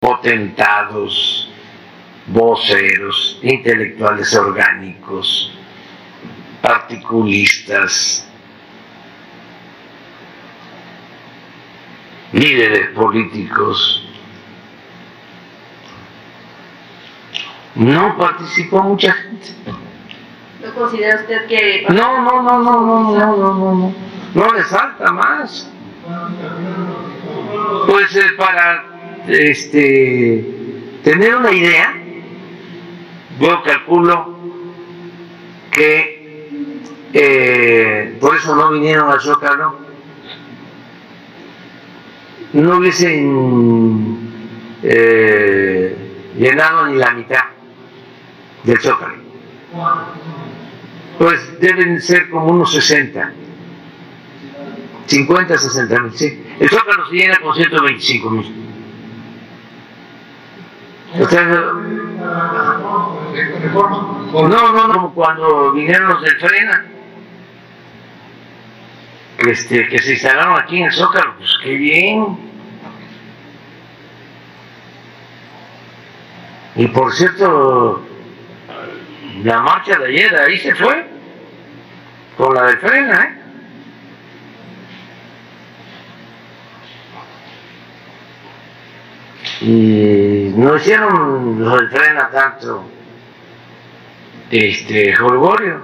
Potentados, voceros, intelectuales orgánicos, particulistas, líderes políticos. No participó mucha gente. ¿No considera usted que.? No, no, no, no, no, no, no, no, no. No le falta más. Pues eh, para este, tener una idea, yo calculo que eh, por eso no vinieron al Zócalo, no hubiesen eh, llenado ni la mitad del Zócalo. Pues deben ser como unos 60, 50, 60 mil, sí. El Zócalo se llena con 125 mil. No, no, no, cuando vinieron los del Frena, este, que se instalaron aquí en el Zócalo, pues qué bien. Y por cierto, la marcha de ayer ahí se fue, con la del Frena, ¿eh? y no hicieron los del frena tanto este jolgorio.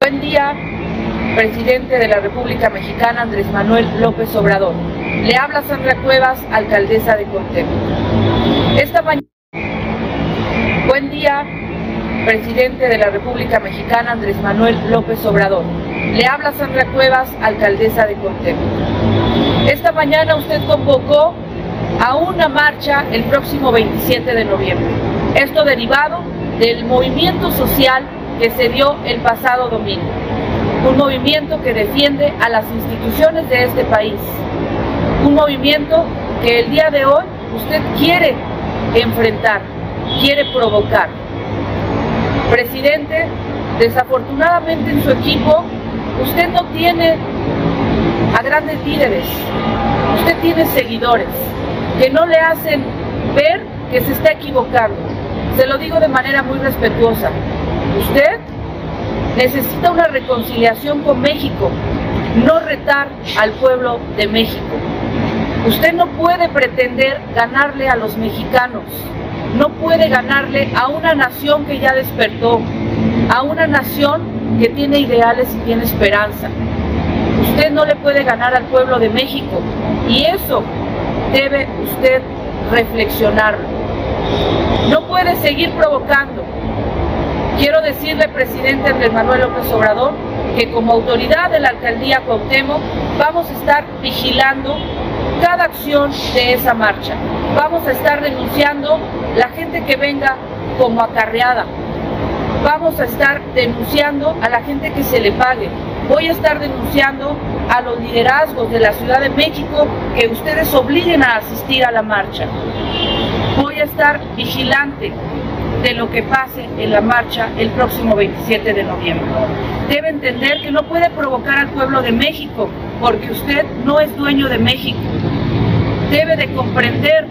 Buen día, presidente de la República Mexicana Andrés Manuel López Obrador. Le habla Sandra Cuevas, alcaldesa de Contemo. Esta mañana. Buen día, presidente de la República Mexicana Andrés Manuel López Obrador. Le habla Sandra Cuevas, alcaldesa de Contemo. Esta mañana usted convocó a una marcha el próximo 27 de noviembre. Esto derivado del movimiento social que se dio el pasado domingo. Un movimiento que defiende a las instituciones de este país. Un movimiento que el día de hoy usted quiere enfrentar, quiere provocar. Presidente, desafortunadamente en su equipo usted no tiene a grandes líderes, usted tiene seguidores que no le hacen ver que se está equivocando. Se lo digo de manera muy respetuosa. Usted necesita una reconciliación con México, no retar al pueblo de México. Usted no puede pretender ganarle a los mexicanos, no puede ganarle a una nación que ya despertó, a una nación que tiene ideales y tiene esperanza. Usted no le puede ganar al pueblo de México y eso debe usted reflexionarlo. No puede seguir provocando. Quiero decirle, presidente Andrés Manuel López Obrador, que como autoridad de la alcaldía Cuauhtémoc vamos a estar vigilando cada acción de esa marcha. Vamos a estar denunciando la gente que venga como acarreada. Vamos a estar denunciando a la gente que se le pague. Voy a estar denunciando a los liderazgos de la Ciudad de México que ustedes obliguen a asistir a la marcha. Voy a estar vigilante de lo que pase en la marcha el próximo 27 de noviembre. Debe entender que no puede provocar al pueblo de México porque usted no es dueño de México. Debe de comprender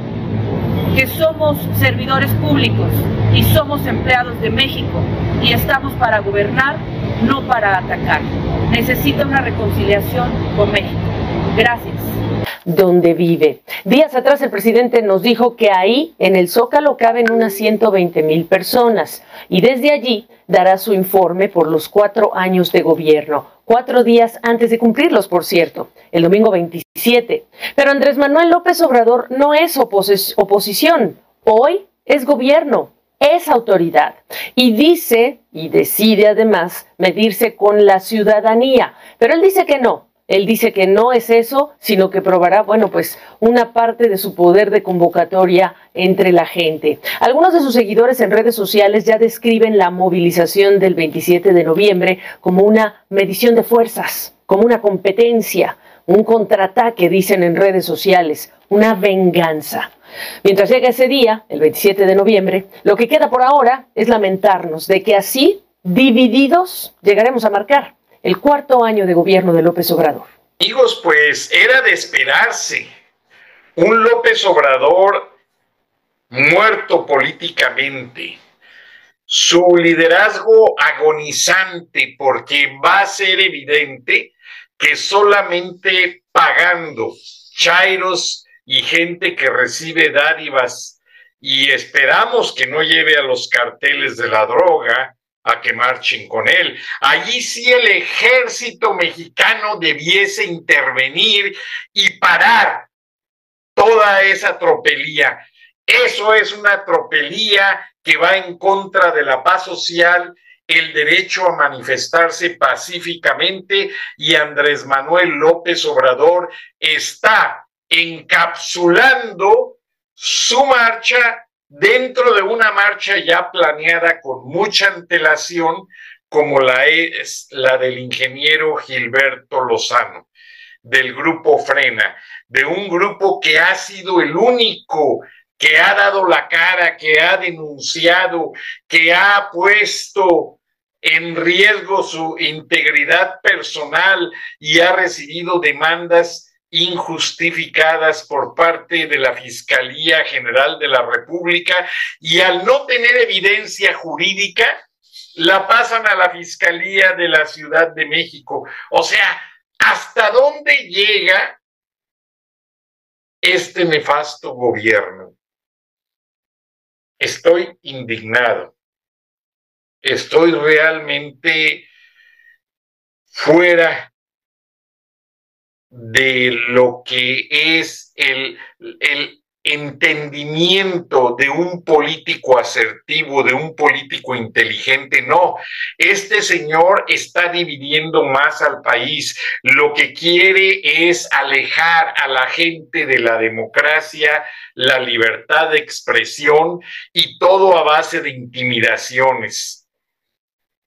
que somos servidores públicos y somos empleados de México y estamos para gobernar, no para atacar. Necesita una reconciliación con México. Gracias. Donde vive. Días atrás el presidente nos dijo que ahí, en el Zócalo, caben unas 120 mil personas y desde allí dará su informe por los cuatro años de gobierno, cuatro días antes de cumplirlos, por cierto, el domingo 27. Pero Andrés Manuel López Obrador no es oposición, hoy es gobierno es autoridad y dice y decide además medirse con la ciudadanía. Pero él dice que no. Él dice que no es eso, sino que probará, bueno, pues una parte de su poder de convocatoria entre la gente. Algunos de sus seguidores en redes sociales ya describen la movilización del 27 de noviembre como una medición de fuerzas, como una competencia, un contraataque, dicen en redes sociales, una venganza. Mientras llega ese día, el 27 de noviembre, lo que queda por ahora es lamentarnos de que así, divididos, llegaremos a marcar el cuarto año de gobierno de López Obrador. Amigos, pues era de esperarse. Un López Obrador muerto políticamente. Su liderazgo agonizante porque va a ser evidente que solamente pagando chairos y gente que recibe dádivas y esperamos que no lleve a los carteles de la droga a que marchen con él. Allí sí el ejército mexicano debiese intervenir y parar toda esa tropelía. Eso es una tropelía que va en contra de la paz social, el derecho a manifestarse pacíficamente y Andrés Manuel López Obrador está encapsulando su marcha dentro de una marcha ya planeada con mucha antelación, como la es la del ingeniero Gilberto Lozano, del grupo Frena, de un grupo que ha sido el único que ha dado la cara, que ha denunciado, que ha puesto en riesgo su integridad personal y ha recibido demandas injustificadas por parte de la Fiscalía General de la República y al no tener evidencia jurídica, la pasan a la Fiscalía de la Ciudad de México. O sea, ¿hasta dónde llega este nefasto gobierno? Estoy indignado. Estoy realmente fuera de lo que es el, el entendimiento de un político asertivo, de un político inteligente. No, este señor está dividiendo más al país. Lo que quiere es alejar a la gente de la democracia, la libertad de expresión y todo a base de intimidaciones.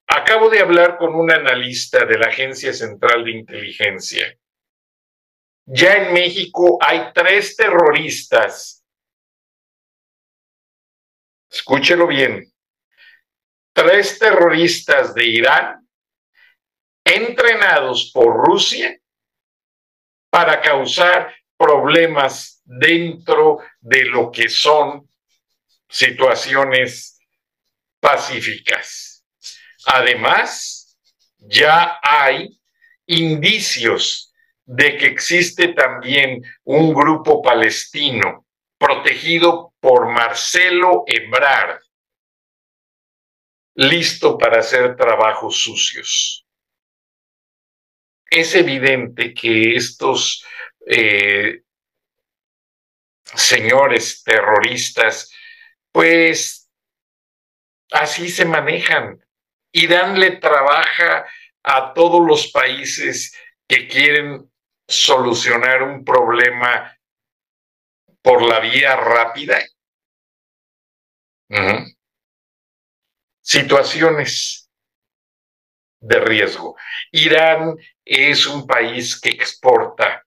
Acabo de hablar con un analista de la Agencia Central de Inteligencia ya en México hay tres terroristas. Escúchelo bien. Tres terroristas de Irán entrenados por Rusia para causar problemas dentro de lo que son situaciones pacíficas. Además, ya hay indicios de que existe también un grupo palestino protegido por Marcelo Ebrard, listo para hacer trabajos sucios. Es evidente que estos eh, señores terroristas, pues así se manejan. Irán le trabaja a todos los países que quieren solucionar un problema por la vía rápida. Situaciones de riesgo. Irán es un país que exporta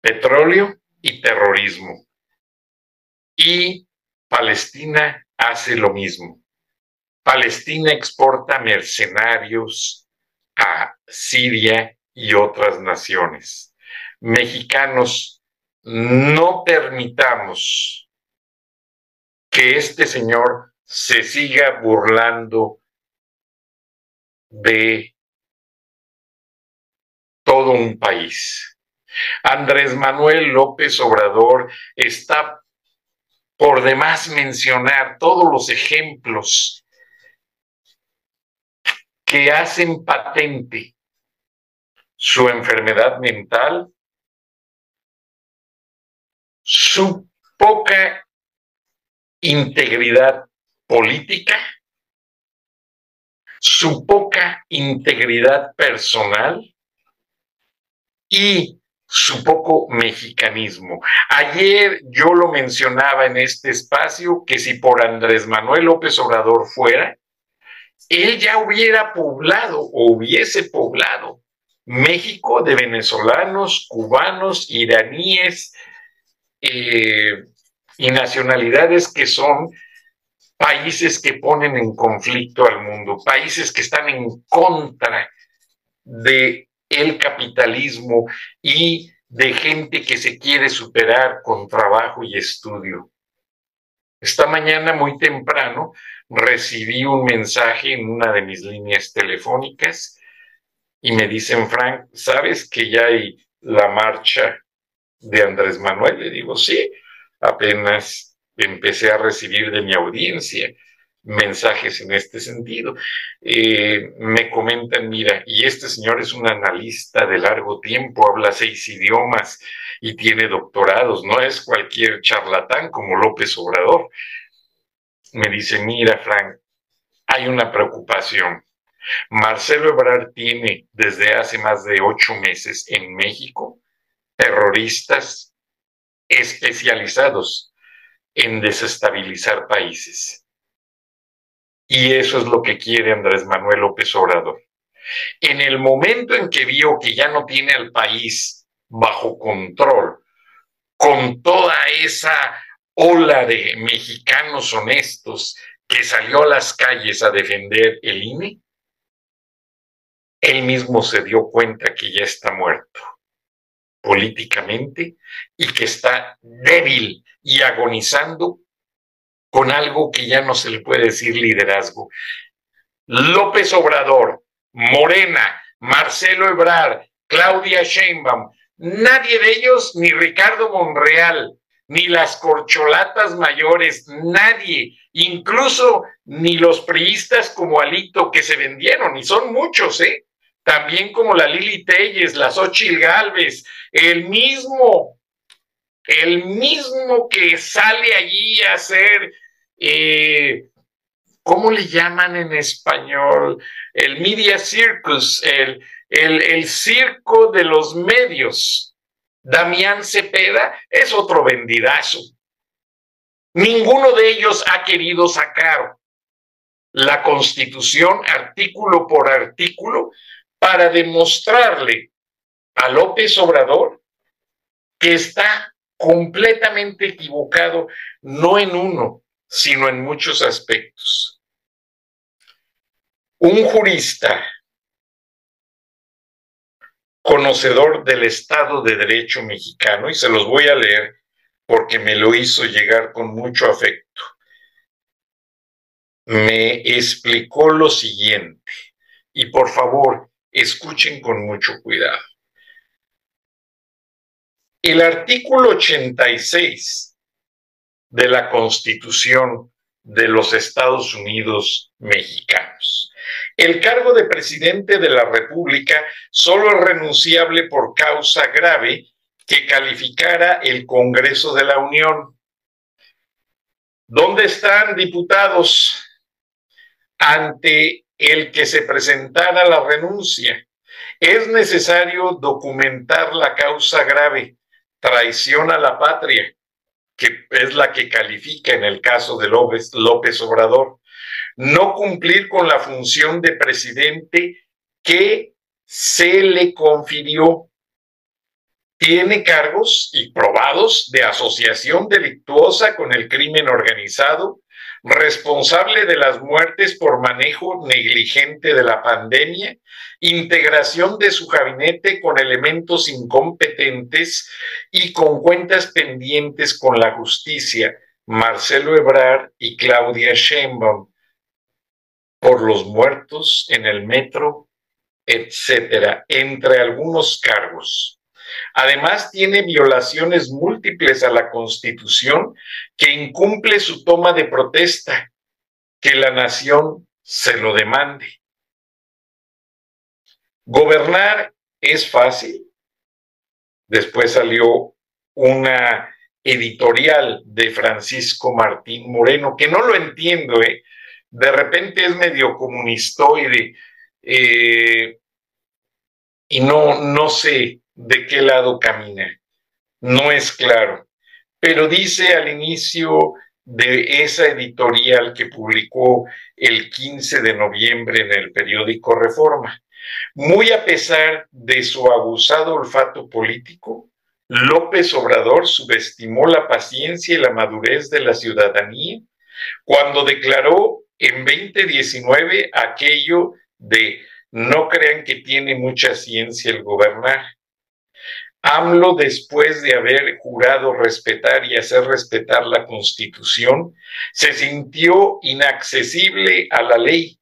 petróleo y terrorismo. Y Palestina hace lo mismo. Palestina exporta mercenarios a Siria y otras naciones. Mexicanos, no permitamos que este señor se siga burlando de todo un país. Andrés Manuel López Obrador está por demás mencionar todos los ejemplos que hacen patente su enfermedad mental, su poca integridad política, su poca integridad personal y su poco mexicanismo. Ayer yo lo mencionaba en este espacio que si por Andrés Manuel López Obrador fuera, él ya hubiera poblado o hubiese poblado México de venezolanos, cubanos, iraníes eh, y nacionalidades que son países que ponen en conflicto al mundo, países que están en contra de el capitalismo y de gente que se quiere superar con trabajo y estudio. Esta mañana muy temprano recibí un mensaje en una de mis líneas telefónicas y me dicen, Frank, ¿sabes que ya hay la marcha de Andrés Manuel? Le digo, sí, apenas empecé a recibir de mi audiencia mensajes en este sentido. Eh, me comentan, mira, y este señor es un analista de largo tiempo, habla seis idiomas y tiene doctorados, no es cualquier charlatán como López Obrador. Me dice, mira, Frank, hay una preocupación. Marcelo Ebrard tiene desde hace más de ocho meses en México terroristas especializados en desestabilizar países y eso es lo que quiere Andrés Manuel López Obrador. En el momento en que vio que ya no tiene al país bajo control, con toda esa ola de mexicanos honestos que salió a las calles a defender el INE, él mismo se dio cuenta que ya está muerto políticamente y que está débil y agonizando con algo que ya no se le puede decir liderazgo. López Obrador, Morena, Marcelo Ebrard, Claudia Sheinbaum, nadie de ellos, ni Ricardo Monreal, ni las corcholatas mayores, nadie, incluso ni los priistas como Alito que se vendieron, y son muchos, ¿eh? También como la Lili Telles, la Xochil Galvez, el mismo, el mismo que sale allí a hacer eh, ¿cómo le llaman en español? El media circus, el, el, el circo de los medios. Damián Cepeda es otro vendidazo. Ninguno de ellos ha querido sacar la constitución artículo por artículo para demostrarle a López Obrador que está completamente equivocado, no en uno, sino en muchos aspectos. Un jurista conocedor del Estado de Derecho mexicano, y se los voy a leer porque me lo hizo llegar con mucho afecto, me explicó lo siguiente, y por favor, escuchen con mucho cuidado. El artículo 86 de la Constitución de los Estados Unidos mexicanos. El cargo de presidente de la República solo es renunciable por causa grave que calificara el Congreso de la Unión. ¿Dónde están diputados ante el que se presentara la renuncia? Es necesario documentar la causa grave, traición a la patria, que es la que califica en el caso de López, López Obrador, no cumplir con la función de presidente que se le confirió. Tiene cargos y probados de asociación delictuosa con el crimen organizado, responsable de las muertes por manejo negligente de la pandemia, integración de su gabinete con elementos incompetentes y con cuentas pendientes con la justicia, Marcelo Ebrard y Claudia Sheinbaum, por los muertos en el metro etcétera, entre algunos cargos. Además, tiene violaciones múltiples a la Constitución que incumple su toma de protesta, que la nación se lo demande. Gobernar es fácil. Después salió una editorial de Francisco Martín Moreno, que no lo entiendo, ¿eh? de repente es medio comunistoide eh, y no, no sé de qué lado camina, no es claro, pero dice al inicio de esa editorial que publicó el 15 de noviembre en el periódico Reforma, muy a pesar de su abusado olfato político, López Obrador subestimó la paciencia y la madurez de la ciudadanía cuando declaró en 2019 aquello de no crean que tiene mucha ciencia el gobernar. AMLO, después de haber jurado respetar y hacer respetar la Constitución, se sintió inaccesible a la ley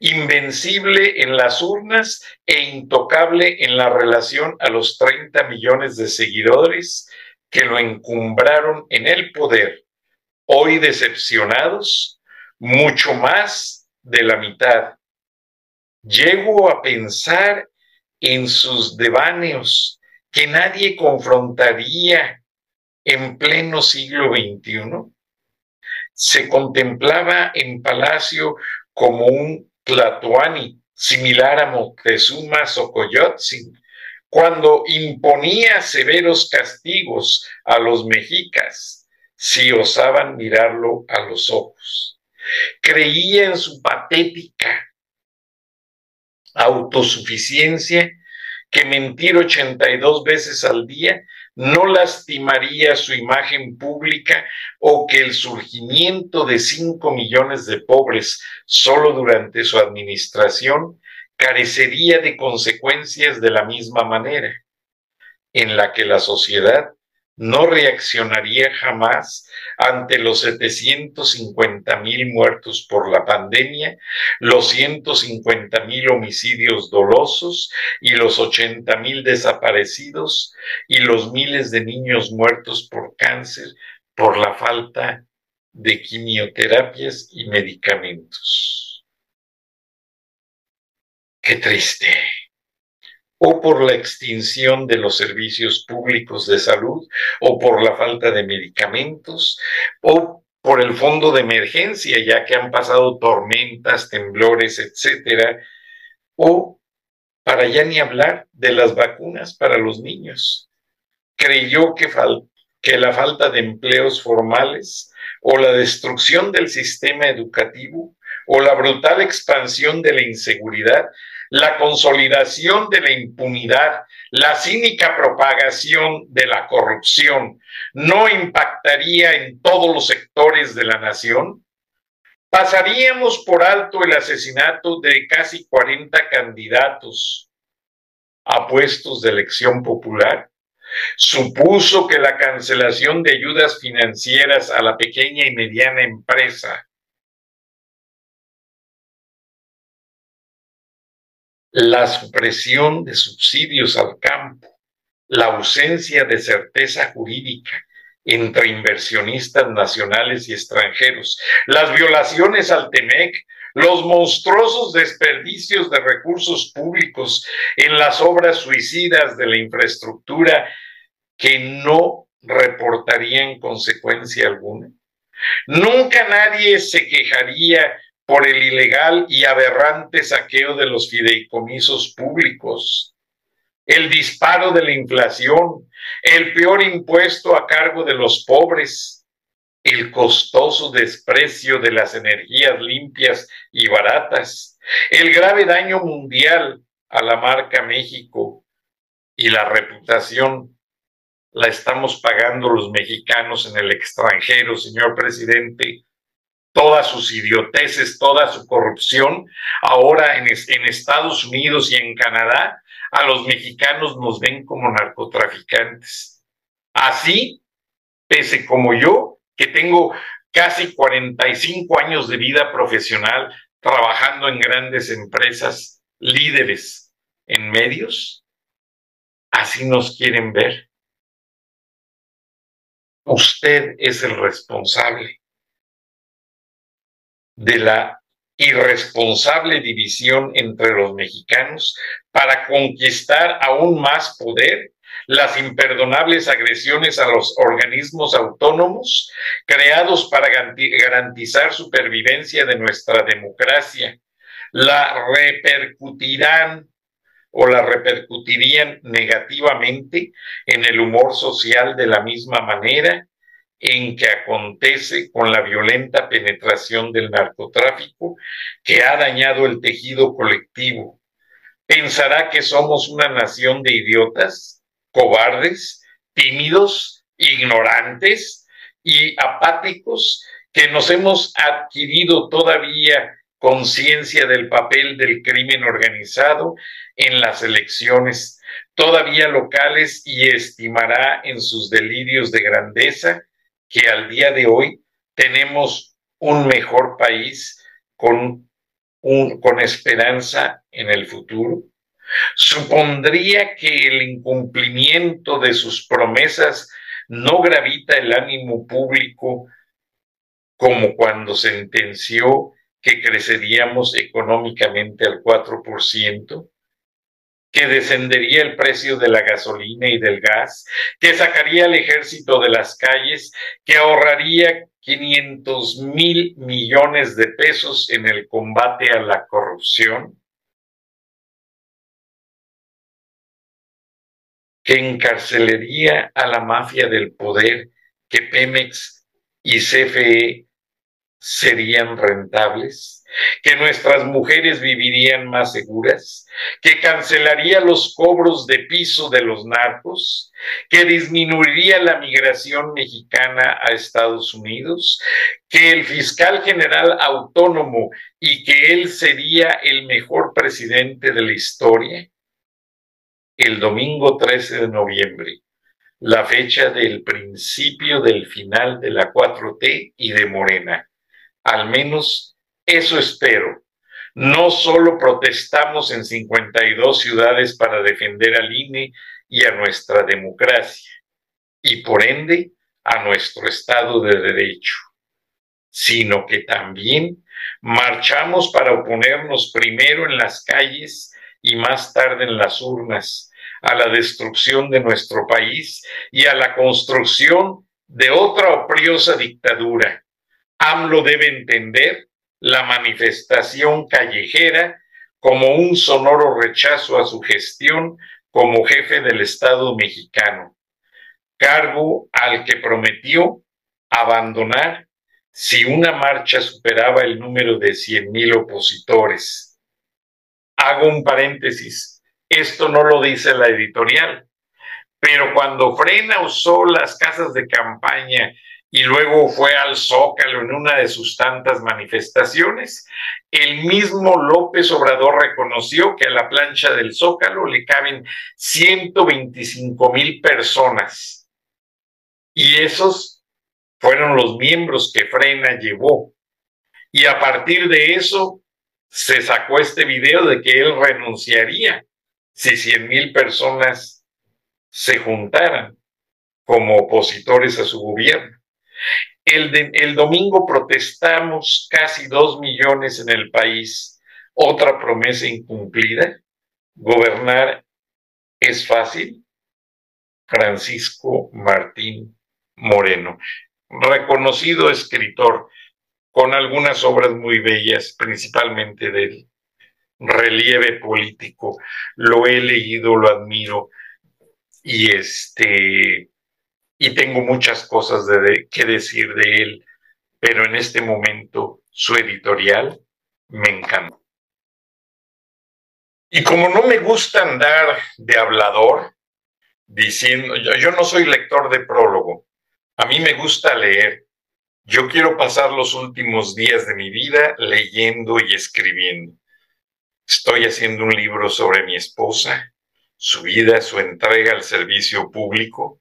invencible en las urnas e intocable en la relación a los 30 millones de seguidores que lo encumbraron en el poder, hoy decepcionados, mucho más de la mitad. Llego a pensar en sus devaneos que nadie confrontaría en pleno siglo XXI. Se contemplaba en Palacio como un Tlatoani, similar a Moctezuma Xocoyotzin, cuando imponía severos castigos a los mexicas si osaban mirarlo a los ojos. Creía en su patética autosuficiencia que mentir 82 veces al día no lastimaría su imagen pública o que el surgimiento de cinco millones de pobres solo durante su administración carecería de consecuencias de la misma manera, en la que la sociedad no reaccionaría jamás ante los 750 mil muertos por la pandemia, los 150 mil homicidios dolosos y los 80 mil desaparecidos y los miles de niños muertos por cáncer por la falta de quimioterapias y medicamentos. Qué triste o por la extinción de los servicios públicos de salud, o por la falta de medicamentos, o por el fondo de emergencia, ya que han pasado tormentas, temblores, etcétera, o para ya ni hablar de las vacunas para los niños. Creyó que, que la falta de empleos formales o la destrucción del sistema educativo o la brutal expansión de la inseguridad la consolidación de la impunidad, la cínica propagación de la corrupción no impactaría en todos los sectores de la nación? ¿Pasaríamos por alto el asesinato de casi 40 candidatos a puestos de elección popular? Supuso que la cancelación de ayudas financieras a la pequeña y mediana empresa la supresión de subsidios al campo, la ausencia de certeza jurídica entre inversionistas nacionales y extranjeros, las violaciones al TEMEC, los monstruosos desperdicios de recursos públicos en las obras suicidas de la infraestructura que no reportarían consecuencia alguna. Nunca nadie se quejaría por el ilegal y aberrante saqueo de los fideicomisos públicos, el disparo de la inflación, el peor impuesto a cargo de los pobres, el costoso desprecio de las energías limpias y baratas, el grave daño mundial a la marca México y la reputación la estamos pagando los mexicanos en el extranjero, señor presidente, todas sus idioteces, toda su corrupción. Ahora en, en, Estados Unidos y en Canadá, a los mexicanos nos ven como narcotraficantes. Así, pese como yo, que tengo casi 45 años de vida profesional trabajando en grandes empresas líderes en medios, así nos quieren ver. Usted es el responsable de la irresponsable división entre los mexicanos para conquistar aún más poder, las imperdonables agresiones a los organismos autónomos creados para garantizar supervivencia de nuestra democracia, la repercutirán o la repercutirían negativamente en el humor social de la misma manera en que acontece con la violenta penetración del narcotráfico que ha dañado el tejido colectivo. ¿Pensará que somos una nación de idiotas, cobardes, tímidos, ignorantes y apáticos que nos hemos adquirido todavía conciencia del papel del crimen organizado en las elecciones, todavía locales y estimará en sus delirios de grandeza que al día de hoy tenemos un mejor país con, un, con esperanza en el futuro? ¿Supondría que el incumplimiento de sus promesas no gravita el ánimo público como cuando sentenció que creceríamos económicamente al 4%? Que descendería el precio de la gasolina y del gas, que sacaría al ejército de las calles, que ahorraría 500 mil millones de pesos en el combate a la corrupción, que encarcelaría a la mafia del poder, que Pemex y CFE serían rentables, que nuestras mujeres vivirían más seguras, que cancelaría los cobros de piso de los narcos, que disminuiría la migración mexicana a Estados Unidos, que el fiscal general autónomo y que él sería el mejor presidente de la historia. El domingo 13 de noviembre, la fecha del principio del final de la 4T y de Morena. Al menos eso espero. No solo protestamos en 52 ciudades para defender al INE y a nuestra democracia, y por ende a nuestro Estado de Derecho, sino que también marchamos para oponernos primero en las calles y más tarde en las urnas a la destrucción de nuestro país y a la construcción de otra opriosa dictadura. AMLO debe entender la manifestación callejera como un sonoro rechazo a su gestión como jefe del Estado mexicano, cargo al que prometió abandonar si una marcha superaba el número de 100.000 opositores. Hago un paréntesis, esto no lo dice la editorial, pero cuando Frena usó las casas de campaña y luego fue al Zócalo en una de sus tantas manifestaciones. El mismo López Obrador reconoció que a la plancha del Zócalo le caben 125 mil personas. Y esos fueron los miembros que Frena llevó. Y a partir de eso se sacó este video de que él renunciaría si 100 mil personas se juntaran como opositores a su gobierno. El, domingo protestamos casi dos millones en el país. Otra promesa incumplida. Gobernar es fácil. Francisco Martín Moreno, reconocido escritor con algunas obras muy bellas, principalmente del relieve político. Lo he leído, lo admiro y este y tengo muchas cosas de, que decir de él, pero en este momento su editorial me encanta. Y como no me gusta andar de hablador, diciendo, yo, yo no soy lector de prólogo, a mí me gusta leer, yo quiero pasar los últimos días de mi vida leyendo y escribiendo. Estoy haciendo un libro sobre mi esposa, su vida, su entrega al servicio público,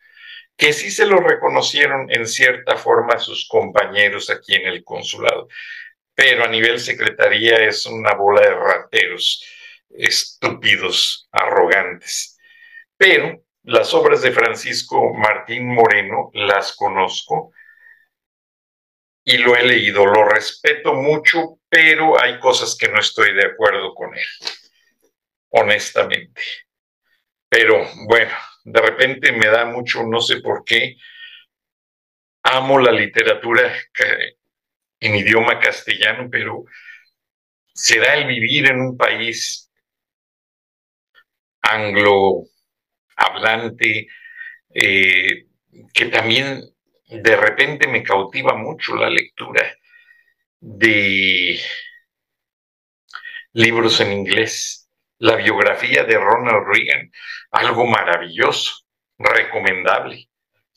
que sí se lo reconocieron en cierta forma sus compañeros aquí en el consulado, pero a nivel secretaría es una bola de rateros. estúpidos, arrogantes. Pero las obras de Francisco Martín Moreno las conozco y lo he leído, lo respeto mucho, pero hay cosas que no estoy de acuerdo con él, honestamente. Pero bueno, de repente me da mucho, no sé por qué, amo la literatura en idioma castellano, pero será el vivir en un país anglo hablante eh, que también de repente me cautiva mucho la lectura de libros en inglés, la biografía de Ronald Reagan, algo maravilloso, recomendable.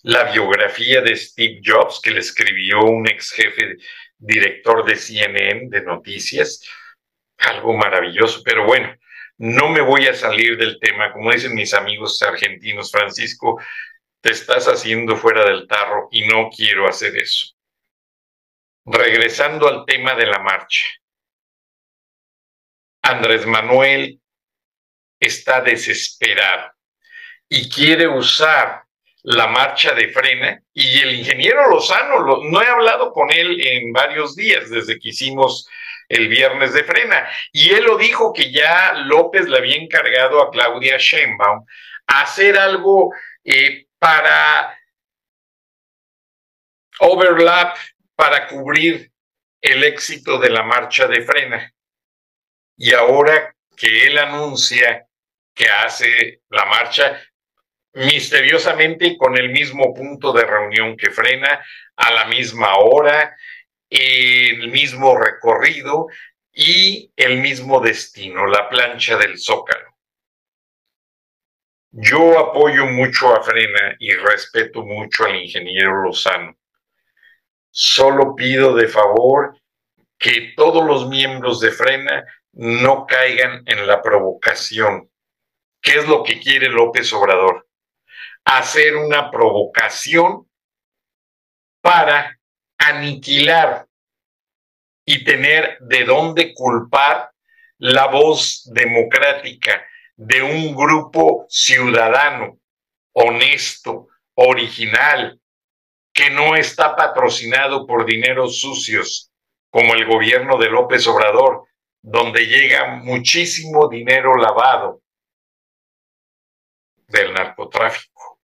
La biografía de Steve Jobs, que le escribió un ex jefe director de CNN de noticias, algo maravilloso, pero bueno, no me voy a salir del tema, como dicen mis amigos argentinos, Francisco, te estás haciendo fuera del tarro y no quiero hacer eso. Regresando al tema de la marcha. Andrés Manuel está desesperado y quiere usar la marcha de frena y el ingeniero Lozano, no he hablado con él en varios días desde que hicimos el viernes de frena y él lo dijo que ya López le había encargado a Claudia Sheinbaum hacer algo eh, para overlap, para cubrir el éxito de la marcha de frena. Y ahora que él anuncia que hace la marcha misteriosamente con el mismo punto de reunión que frena, a la misma hora, el mismo recorrido y el mismo destino, la plancha del zócalo. Yo apoyo mucho a Frena y respeto mucho al ingeniero Lozano. Solo pido de favor que todos los miembros de Frena no caigan en la provocación. ¿Qué es lo que quiere López Obrador? Hacer una provocación para aniquilar y tener de dónde culpar la voz democrática de un grupo ciudadano, honesto, original, que no está patrocinado por dineros sucios, como el gobierno de López Obrador, donde llega muchísimo dinero lavado del narcotráfico.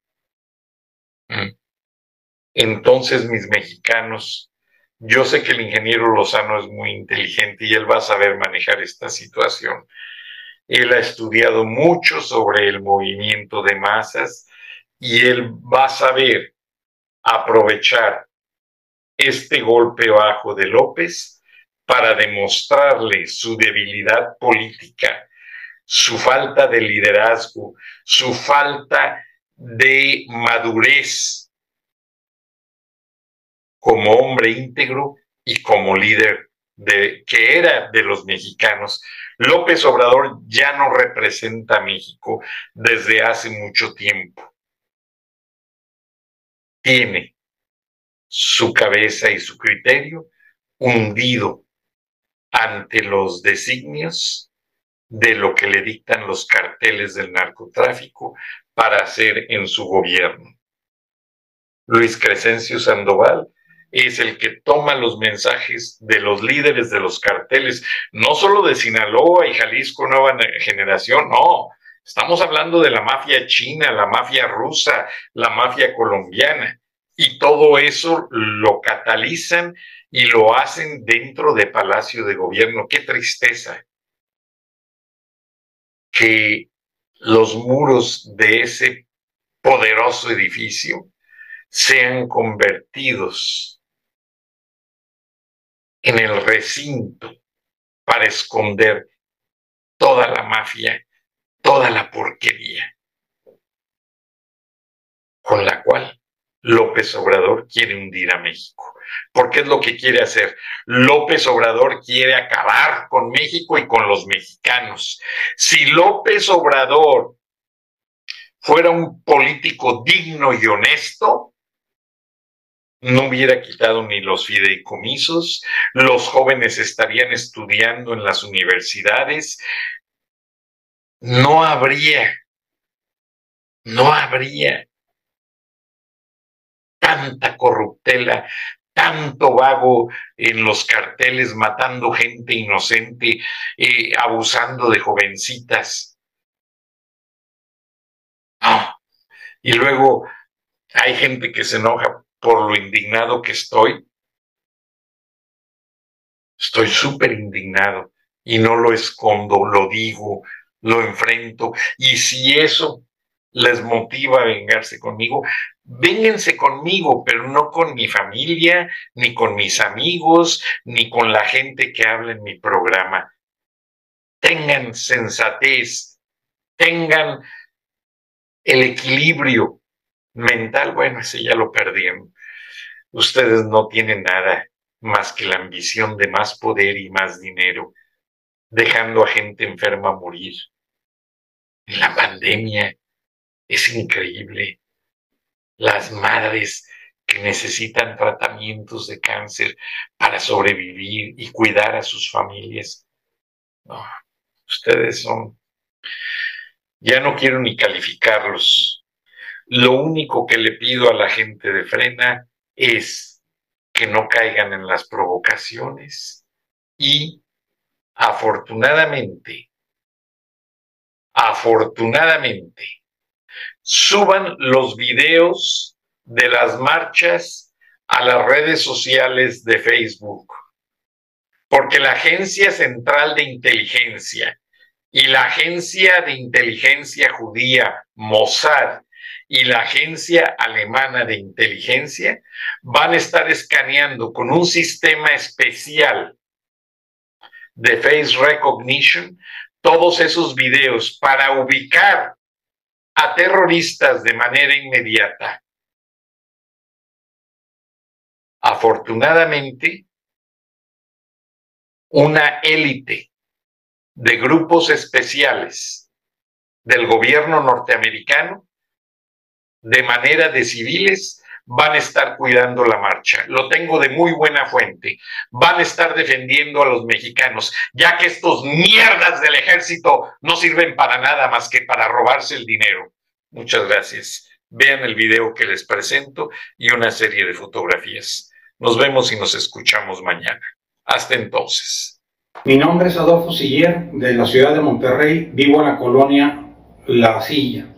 Mm. Entonces, mis mexicanos, yo sé que el ingeniero Lozano es muy inteligente y él va a saber manejar esta situación. Él ha estudiado mucho sobre el movimiento de masas y él va a saber aprovechar este golpe bajo de López para demostrarle su debilidad política, su falta de liderazgo, su falta de madurez como hombre íntegro y como líder de, que era de los mexicanos López Obrador ya no representa a México desde hace mucho tiempo. Tiene su cabeza y su criterio hundido ante los designios de lo que le dictan los carteles del narcotráfico para hacer en su gobierno. Luis Crescencio Sandoval es el que toma los mensajes de los líderes de los carteles, no solo de Sinaloa y Jalisco Nueva Generación, no, estamos hablando de la mafia china, la mafia rusa, la mafia colombiana, y todo eso lo catalizan y lo hacen dentro de Palacio de Gobierno. Qué tristeza que los muros de ese poderoso edificio sean convertidos en el recinto para esconder toda la mafia, toda la porquería con la cual López Obrador quiere hundir a México. Porque es lo que quiere hacer. López Obrador quiere acabar con México y con los mexicanos. Si López Obrador fuera un político digno y honesto, no hubiera quitado ni los fideicomisos, los jóvenes estarían estudiando en las universidades, no habría, no habría tanta corruptela, tanto vago en los carteles, matando gente inocente, eh, abusando de jovencitas. Y luego hay gente que se enoja por lo indignado que estoy. Estoy súper indignado y no lo escondo, lo digo, lo enfrento. Y si eso les motiva a vengarse conmigo, vénganse conmigo, pero no con mi familia, ni con mis amigos, ni con la gente que habla en mi programa. Tengan sensatez, tengan el equilibrio mental, bueno, ese ya lo perdieron. Ustedes no tienen nada más que la ambición de más poder y más dinero, dejando a gente enferma morir. En la pandemia es increíble. Las madres que necesitan tratamientos de cáncer para sobrevivir y cuidar a sus familias. ustedes son... Ya no quiero ni calificarlos. Lo único que le pido a la gente de frena es que no caigan en las provocaciones y afortunadamente, afortunadamente, suban los videos de las marchas a las redes sociales de Facebook, porque la Agencia Central de Inteligencia y la Agencia de Inteligencia Judía, Mossad, y la Agencia Alemana de Inteligencia van a estar escaneando con un sistema especial de face recognition todos esos videos para ubicar a terroristas de manera inmediata. Afortunadamente, una élite de grupos especiales del gobierno norteamericano de manera de civiles van a estar cuidando la marcha. Lo tengo de muy buena fuente. Van a estar defendiendo a los mexicanos, ya que estos mierdas del ejército no sirven para nada más que para robarse el dinero. Muchas gracias. Vean el video que les presento y una serie de fotografías. Nos vemos y nos escuchamos mañana. Hasta entonces. Mi nombre es Adolfo Siller, de la ciudad de Monterrey. Vivo en la colonia La Silla.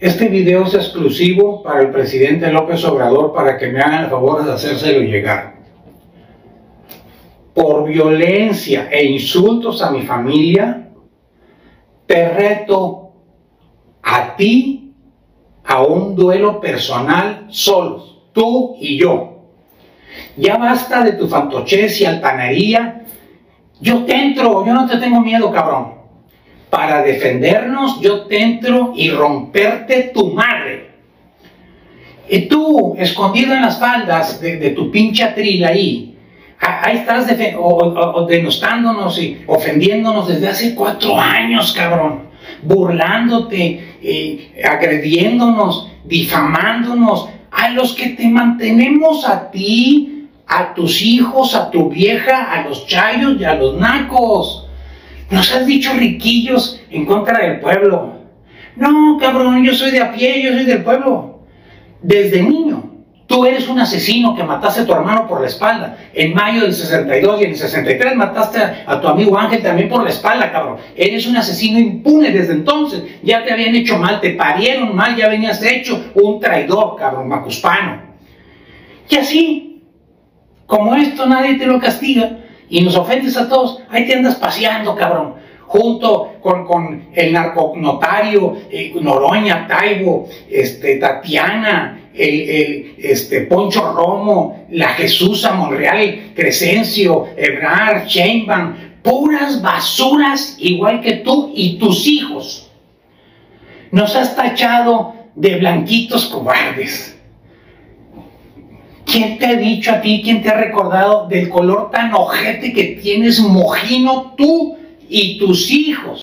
Este video es exclusivo para el presidente López Obrador para que me hagan el favor de hacérselo llegar. Por violencia e insultos a mi familia, te reto a ti a un duelo personal solos, tú y yo. Ya basta de tu fantochez y altanería. Yo te entro, yo no te tengo miedo, cabrón para defendernos, yo te entro y romperte tu madre. Y tú, escondido en las faldas de, tu pinche atril ahí, ahí estás denostándonos y ofendiéndonos desde hace cuatro años, cabrón. Burlándote, eh, agrediéndonos, difamándonos. A los que te mantenemos a ti, a tus hijos, a tu vieja, a los chayos y a los nacos. Nos has dicho riquillos en contra del pueblo. No, cabrón, yo soy de a pie, yo soy del pueblo. Desde niño. Tú eres un asesino que mataste a tu hermano por la espalda. En mayo del 62 y en el 63 mataste a, tu amigo Ángel también por la espalda, cabrón. Eres un asesino impune desde entonces. Ya te habían hecho mal, te parieron mal, ya venías hecho un traidor, cabrón, macuspano. Y así, como esto nadie te lo castiga, y nos ofendes a todos, ahí te andas paseando, cabrón, junto con, el narconotario eh, Noroña, Taibo, este, Tatiana, el, este, Poncho Romo, la Jesús Monreal, Crescencio, Ebrar, Sheinbaum, puras basuras igual que tú y tus hijos. Nos has tachado de blanquitos cobardes. ¿Quién te ha dicho a ti, quién te ha recordado del color tan ojete que tienes mojino tú y tus hijos?